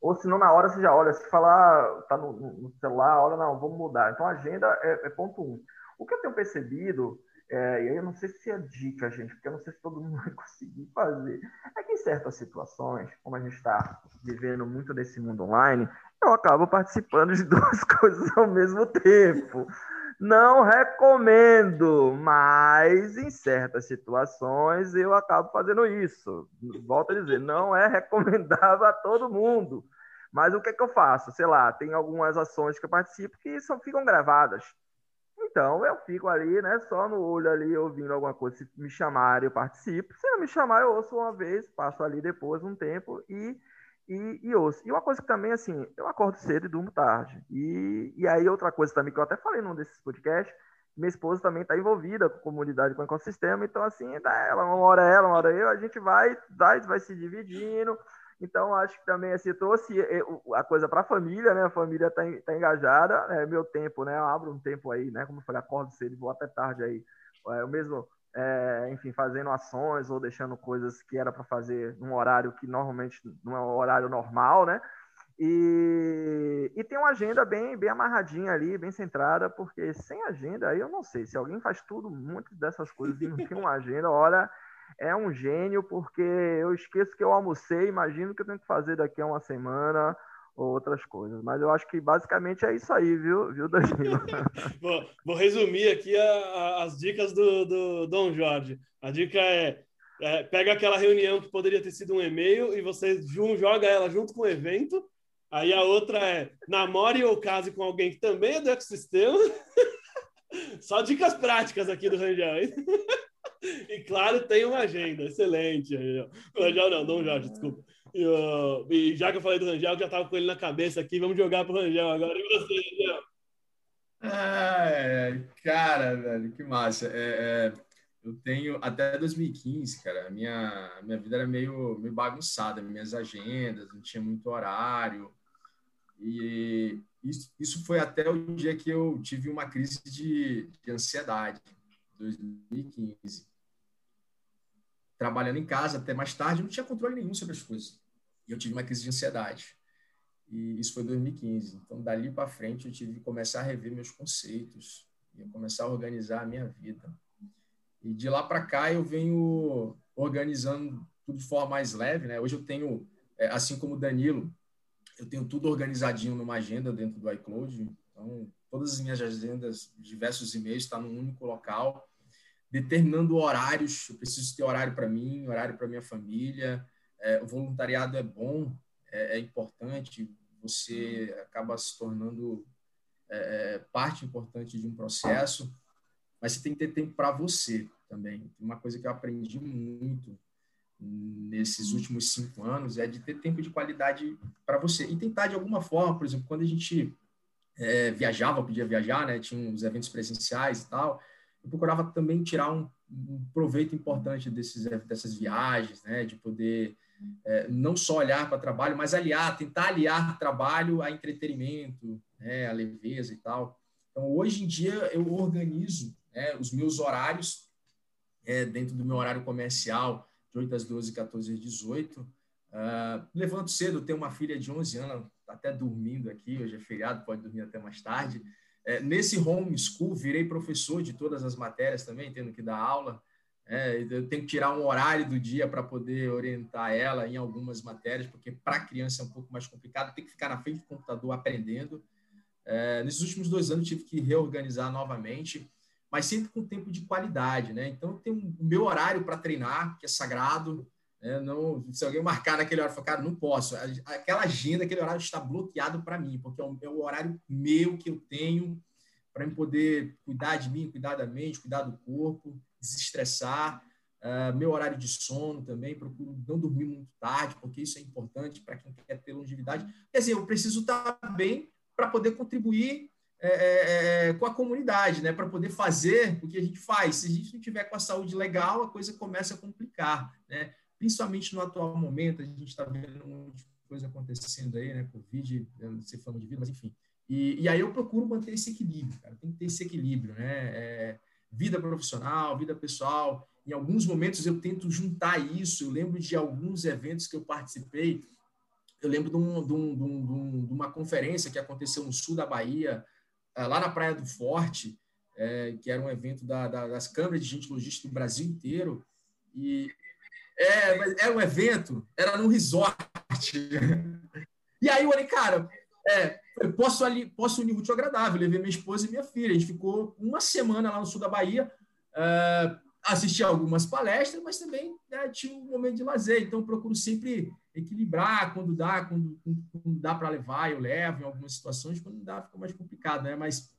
Ou se não, na hora você já olha. Se falar, tá no, no celular, olha, não, vamos mudar. Então a agenda é, é ponto um. O que eu tenho percebido, é, e aí eu não sei se é dica, gente, porque eu não sei se todo mundo vai conseguir fazer, é que em certas situações, como a gente está vivendo muito desse mundo online, eu acabo participando de duas coisas ao mesmo tempo. Não recomendo, mas em certas situações eu acabo fazendo isso. Volto a dizer, não é recomendável a todo mundo. Mas o que é que eu faço? Sei lá, tem algumas ações que eu participo que só ficam gravadas. Então eu fico ali, né, só no olho ali, ouvindo alguma coisa. Se me chamarem, eu participo. Se não me chamar, eu ouço uma vez, passo ali depois um tempo e e, e ouço. E uma coisa que também, assim, eu acordo cedo e durmo tarde. E, e aí, outra coisa também que eu até falei num desses podcasts, minha esposa também está envolvida com comunidade, com ecossistema, então, assim, ela, uma hora ela, uma hora eu, a gente vai, vai, vai se dividindo. Então, acho que também, assim, trouxe a coisa para a família, né? A família está tá engajada, é meu tempo, né? Eu abro um tempo aí, né? Como eu falei, acordo cedo e vou até tarde aí. É, o mesmo é, enfim, fazendo ações ou deixando coisas que era para fazer num horário que normalmente não é um horário normal, né? E, e tem uma agenda bem, bem amarradinha ali, bem centrada, porque sem agenda, aí eu não sei, se alguém faz tudo, muitas dessas coisas e não tem uma agenda, olha, é um gênio, porque eu esqueço que eu almocei, imagino que eu tenho que fazer daqui a uma semana, ou outras coisas. Mas eu acho que basicamente é isso aí, viu, viu Danilo? vou, resumir aqui a, a, as dicas do, do Dom Jorge. A dica é, é, pega aquela reunião que poderia ter sido um e-mail e você joga ela junto com o evento. Aí a outra é namore ou case com alguém que também é do ecossistema. Só dicas práticas aqui do Rangel. Hein? E claro, tem uma agenda. Excelente. Rangel não, Dom Jorge, desculpa. E, uh, e, já que eu falei do Rangel, já estava com ele na cabeça aqui, vamos jogar pro Rangel agora. E você, Rangel? É, cara, velho, que massa. É, é, eu tenho até 2015, cara, a minha, minha vida era meio, meio bagunçada, minhas agendas, não tinha muito horário. E isso, isso foi até o dia que eu tive uma crise de, de ansiedade, 2015 trabalhando em casa até mais tarde, não tinha controle nenhum sobre as coisas. E eu tive uma crise de ansiedade. E isso foi 2015. Então, dali para frente, eu tive que começar a rever meus conceitos e começar a organizar a minha vida. E de lá para cá, eu venho organizando tudo de forma mais leve. Né? Hoje eu tenho, é, assim como o Danilo, eu tenho tudo organizadinho numa agenda dentro do iCloud. Então, todas as minhas agendas, diversos e-mails, estão tá num único local determinando horários. Eu preciso ter horário para mim, horário para minha família. É, o voluntariado é bom, é, é, importante. Você acaba se tornando é, é, parte importante de um processo, mas você tem que ter tempo para você também. Uma coisa que eu aprendi muito nesses últimos cinco anos é de ter tempo de qualidade para você e tentar de alguma forma, por exemplo, quando a gente é, viajava, podia viajar, né? Tinha uns eventos presenciais e tal eu procurava também tirar um, um proveito importante desses, dessas viagens, né? De poder é, não só olhar para trabalho, mas aliar, tentar aliar trabalho a entretenimento, né, a leveza e tal. Então, hoje em dia, eu organizo né, os meus horários é, dentro do meu horário comercial, de 8 às 12, 14 às 18. Uh, levanto cedo, tenho uma filha de 11 anos, está até dormindo aqui, hoje é feriado, pode dormir até mais tarde. É, nesse homeschool, virei professor de todas as matérias também, tendo que dar aula. É, eu tenho que tirar um horário do dia para poder orientar ela em algumas matérias, porque para criança é um pouco mais complicado, tem que ficar na frente do computador aprendendo. É, nesses últimos dois anos, tive que reorganizar novamente, mas sempre com tempo de qualidade. Né? Então, tenho o meu horário para treinar, que é sagrado. É, não, se alguém marcar naquele horário, cara, não posso. Aquela agenda, aquele horário está bloqueado para mim, porque é o, é o, horário meu que eu tenho para poder cuidar de mim, cuidar da mente, cuidar do corpo, desestressar. Uh, meu horário de sono também, procuro não dormir muito tarde, porque isso é importante para quem quer ter longevidade. Quer dizer, eu preciso estar bem para poder contribuir é, é, é, com a comunidade, né? para poder fazer o que a gente faz. Se a gente não tiver com a saúde legal, a coisa começa a complicar. Né? Principalmente no atual momento, a gente está vendo um monte de coisa acontecendo aí, né? Covid, não sei falando de vida, mas enfim. E, e, aí eu procuro manter esse equilíbrio, cara. Tem que ter esse equilíbrio, né? É, vida profissional, vida pessoal. Em alguns momentos eu tento juntar isso. Eu lembro de alguns eventos que eu participei. Eu lembro de, um, de, um, de, um, de uma conferência que aconteceu no sul da Bahia, eh, lá na Praia do Forte, é, que era um evento da, da, das câmaras de gente logística do Brasil inteiro. E é, era um evento, era num resort. E aí eu falei, cara, é, posso, ali, posso unir útil agradável. levei minha esposa e minha filha. A gente ficou uma semana lá no sul da Bahia, uh, assisti algumas palestras, mas também né, tinha um momento de lazer. Então, procuro sempre equilibrar quando dá, quando, quando dá para levar, eu levo em algumas situações, quando não dá, fica mais complicado, né? Mas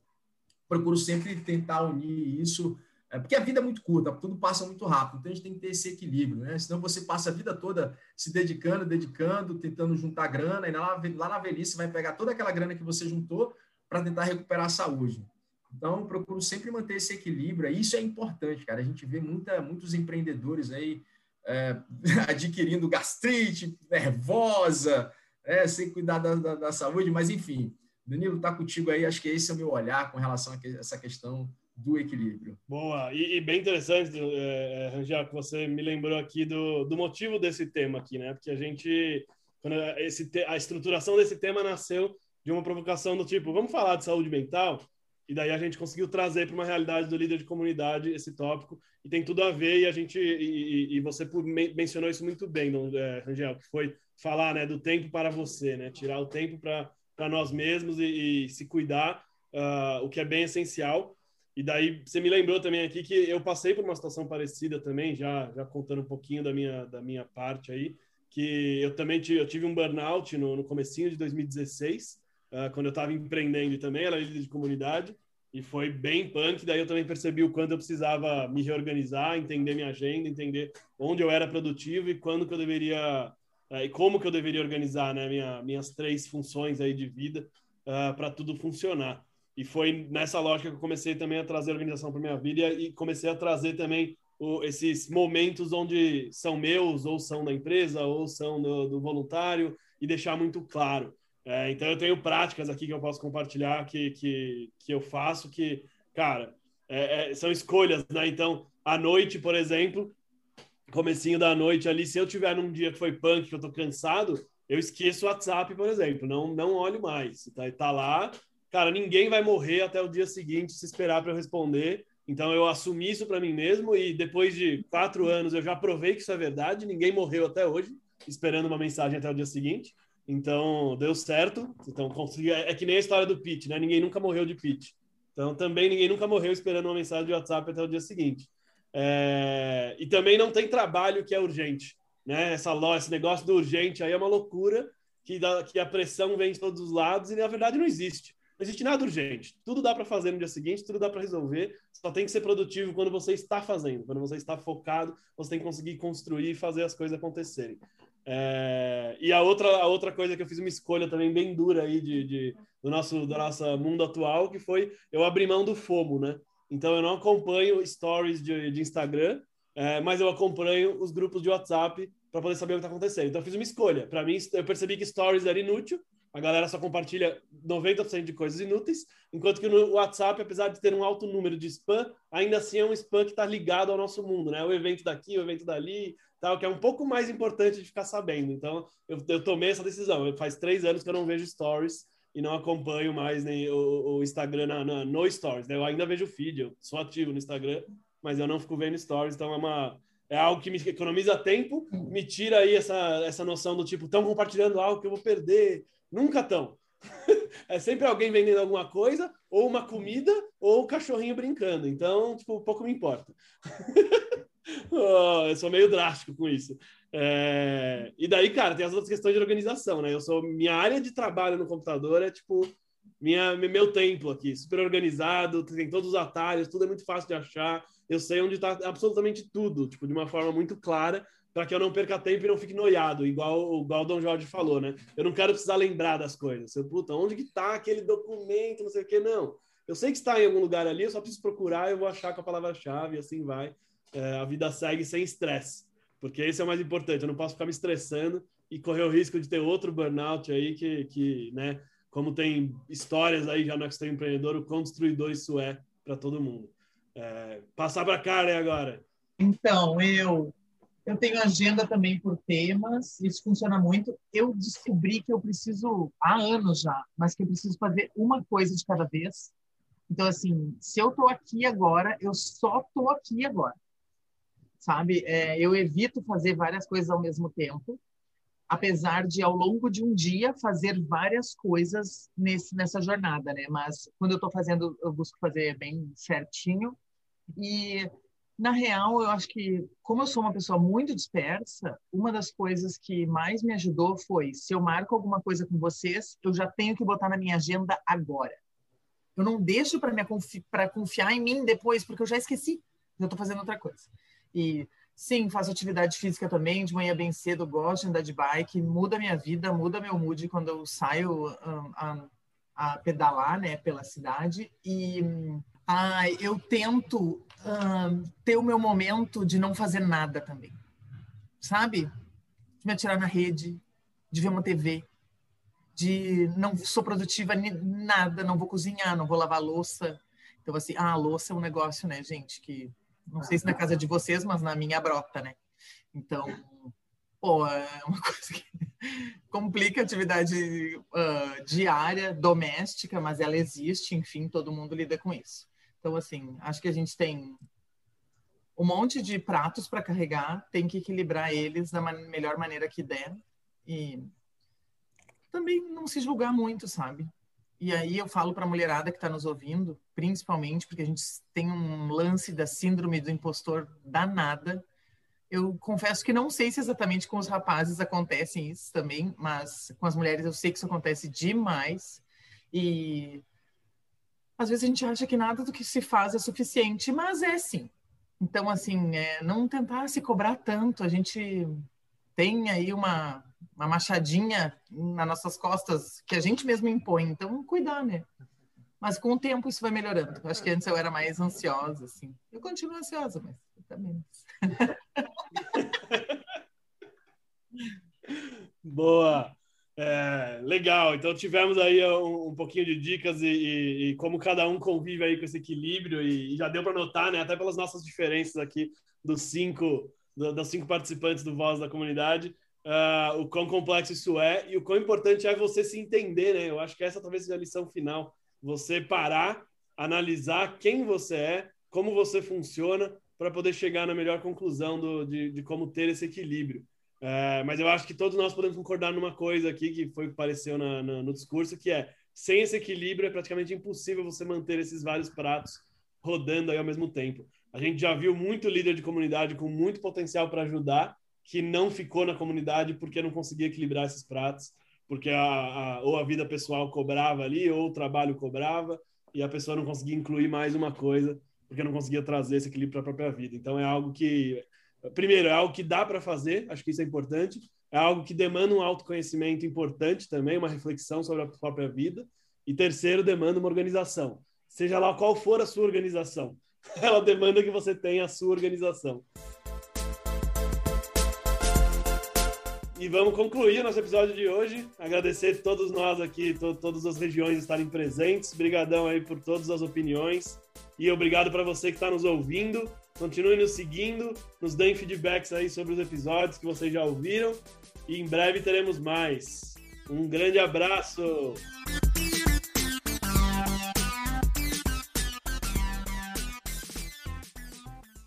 procuro sempre tentar unir isso é porque a vida é muito curta, tudo passa muito rápido, então a gente tem que ter esse equilíbrio, né? Senão você passa a vida toda se dedicando, dedicando, tentando juntar grana, e lá, lá na velhice vai pegar toda aquela grana que você juntou para tentar recuperar a saúde. Então, procuro sempre manter esse equilíbrio, isso é importante, cara. A gente vê muita, muitos empreendedores aí é, adquirindo gastrite, nervosa, é, sem cuidar da, da, da saúde, mas enfim. Danilo, está contigo aí, acho que esse é o meu olhar com relação a essa questão do equilíbrio. Boa, e, e bem interessante, é, é, Rangel, que você me lembrou aqui do, do motivo desse tema aqui, né? Porque a gente, quando esse, a estruturação desse tema nasceu de uma provocação do tipo, vamos falar de saúde mental? E daí a gente conseguiu trazer para uma realidade do líder de comunidade esse tópico, e tem tudo a ver, e a gente, e, e você mencionou isso muito bem, é, Rangel, que foi falar né, do tempo para você, né? Tirar o tempo para nós mesmos e, e se cuidar, uh, o que é bem essencial. E daí você me lembrou também aqui que eu passei por uma situação parecida também, já, já contando um pouquinho da minha, da minha parte aí, que eu também tive, eu tive um burnout no, no comecinho de 2016, uh, ah, quando eu estava empreendendo também era líder de comunidade, e foi bem punk, daí eu também percebi o quanto eu precisava me reorganizar, entender minha agenda, entender onde eu era produtivo e quando que eu deveria, uh, e como que eu deveria organizar né, minha, minhas três funções aí de vida uh, ah, para tudo funcionar. E foi nessa lógica que eu comecei também a trazer organização para minha vida e comecei a trazer também o, esses momentos onde são meus, ou são da empresa, ou são do, do voluntário, e deixar muito claro. É, então, eu tenho práticas aqui que eu posso compartilhar, que, que, que eu faço, que, cara, é, é, são escolhas, né? Então, à noite, por exemplo, comecinho da noite ali, se eu tiver num dia que foi punk, que eu tô cansado, eu esqueço o WhatsApp, por exemplo, não, não olho mais. Tá, tá lá, cara, ninguém vai morrer até o dia seguinte se esperar para eu responder. Então eu assumi isso para mim mesmo e depois de quatro anos eu já provei que isso é verdade. Ninguém morreu até hoje esperando uma mensagem até o dia seguinte. Então deu certo. Então consegui. É, é que nem a história do pitch, né? Ninguém nunca morreu de pitch. Então também ninguém nunca morreu esperando uma mensagem de WhatsApp até o dia seguinte. É... E também não tem trabalho que é urgente, né? Essa esse negócio do urgente aí é uma loucura que, dá, que a pressão vem de todos os lados e na verdade não existe. Não existe nada urgente. Tudo dá para fazer no dia seguinte, tudo dá para resolver. Só tem que ser produtivo quando você está fazendo, quando você está focado, você tem que conseguir construir e fazer as coisas acontecerem. É... E a outra, a outra coisa que eu fiz uma escolha também bem dura aí de, de, do nosso do nosso mundo atual, que foi eu abrir mão do FOMO, né? Então eu não acompanho stories de, de Instagram, é, mas eu acompanho os grupos de WhatsApp para poder saber o que está acontecendo. Então eu fiz uma escolha. Para mim, eu percebi que stories era inútil a galera só compartilha 90% de coisas inúteis, enquanto que no WhatsApp, apesar de ter um alto número de spam, ainda assim é um spam que está ligado ao nosso mundo, né? O evento daqui, o evento dali, tal, que é um pouco mais importante de ficar sabendo. Então, eu, eu tomei essa decisão. Faz três anos que eu não vejo stories e não acompanho mais nem o, o Instagram na, na, no Stories. Né? Eu ainda vejo feed, eu sou ativo no Instagram, mas eu não fico vendo Stories, então é uma é algo que me economiza tempo, me tira aí essa, essa noção do tipo, estão compartilhando algo que eu vou perder. Nunca estão. é sempre alguém vendendo alguma coisa, ou uma comida, ou o cachorrinho brincando. Então, tipo, pouco me importa. oh, eu sou meio drástico com isso. É... E daí, cara, tem as outras questões de organização, né? Eu sou minha área de trabalho no computador é tipo minha meu templo aqui, super organizado, tem todos os atalhos, tudo é muito fácil de achar. Eu sei onde está absolutamente tudo, tipo de uma forma muito clara, para que eu não perca tempo e não fique noiado, igual, igual o Dom Jorge falou, né? Eu não quero precisar lembrar das coisas. Eu, puta, onde que tá aquele documento, não sei o que, não. Eu sei que está em algum lugar ali, eu só preciso procurar, eu vou achar com a palavra-chave, assim vai. É, a vida segue sem estresse porque esse é o mais importante. Eu não posso ficar me estressando e correr o risco de ter outro burnout aí que, que né, como tem histórias aí já no Extreme Empreendedor, o quão destruidor isso é para todo mundo. É, passar para a Karen agora. Então, eu eu tenho agenda também por temas, isso funciona muito. Eu descobri que eu preciso, há anos já, mas que eu preciso fazer uma coisa de cada vez. Então, assim, se eu estou aqui agora, eu só estou aqui agora sabe? É, eu evito fazer várias coisas ao mesmo tempo, apesar de ao longo de um dia fazer várias coisas nesse, nessa jornada, né? Mas quando eu estou fazendo, eu busco fazer bem certinho. E na real, eu acho que como eu sou uma pessoa muito dispersa, uma das coisas que mais me ajudou foi se eu marco alguma coisa com vocês, eu já tenho que botar na minha agenda agora. Eu não deixo para confi confiar em mim depois, porque eu já esqueci. Eu estou fazendo outra coisa. E sim, faço atividade física também, de manhã bem cedo, gosto de andar de bike, muda minha vida, muda meu mood quando eu saio um, a, a, pedalar, né, pela cidade. E ah, eu tento um, ter o meu momento de não fazer nada também, sabe? De me atirar na rede, de ver uma TV, de não sou produtiva nada, não vou cozinhar, não vou lavar louça. Então, assim, ah, a louça é um negócio, né, gente, que não sei se na casa de vocês, mas na minha brota, né? Então, pô, é uma coisa que complica a atividade uh, diária, doméstica, mas ela existe, enfim, todo mundo lida com isso. Então, assim, acho que a gente tem um monte de pratos para carregar, tem que equilibrar eles da man melhor maneira que der e também não se julgar muito, sabe? E aí eu falo para a mulherada que está nos ouvindo, principalmente porque a gente tem um lance da síndrome do impostor danada. Eu confesso que não sei se exatamente com os rapazes acontece isso também, mas com as mulheres eu sei que isso acontece demais. E às vezes a gente acha que nada do que se faz é suficiente, mas é sim. Então, assim, é, não tentar se cobrar tanto. A gente tem aí uma uma machadinha nas nossas costas que a gente mesmo impõe. Então, cuidar, né? Mas com o tempo isso vai melhorando. Acho que antes eu era mais ansiosa, assim. Eu continuo ansiosa, mas também. Boa! É, legal, então tivemos aí um, um pouquinho de dicas e, e, e, como cada um convive aí com esse equilíbrio e, e já deu para notar, né, até pelas nossas diferenças aqui dos cinco, do, dos cinco participantes do Voz da Comunidade, uh, o quão complexo isso é e o quão importante é você se entender, né? Eu acho que essa talvez seja a lição final. Você parar, analisar quem você é, como você funciona, para poder chegar na melhor conclusão do, de, de como ter esse equilíbrio. Uh, mas eu acho que todos nós podemos concordar numa coisa aqui, que foi que apareceu na, na, no discurso, que é, sem esse equilíbrio é praticamente impossível você manter esses vários pratos rodando aí ao mesmo tempo. A gente já viu muito líder de comunidade com muito potencial para ajudar, que não ficou na comunidade porque não conseguia equilibrar esses pratos, porque a, a, ou a vida pessoal cobrava ali, ou o trabalho cobrava, e a pessoa não conseguia incluir mais uma coisa, porque não conseguia trazer esse equilíbrio para a própria vida. Então é algo que, primeiro, é algo que dá para fazer, acho que isso é importante, é algo que demanda um autoconhecimento importante também, uma reflexão sobre a própria vida, e terceiro, demanda uma organização. Seja lá qual for a sua organização, ela demanda que você tenha a sua organização. E vamos concluir o nosso episódio de hoje. Agradecer todos nós aqui, to todas as regiões estarem presentes. Obrigadão aí por todas as opiniões. E obrigado para você que está nos ouvindo. Continue nos seguindo, nos deem feedbacks aí sobre os episódios que vocês já ouviram. E em breve teremos mais. Um grande abraço!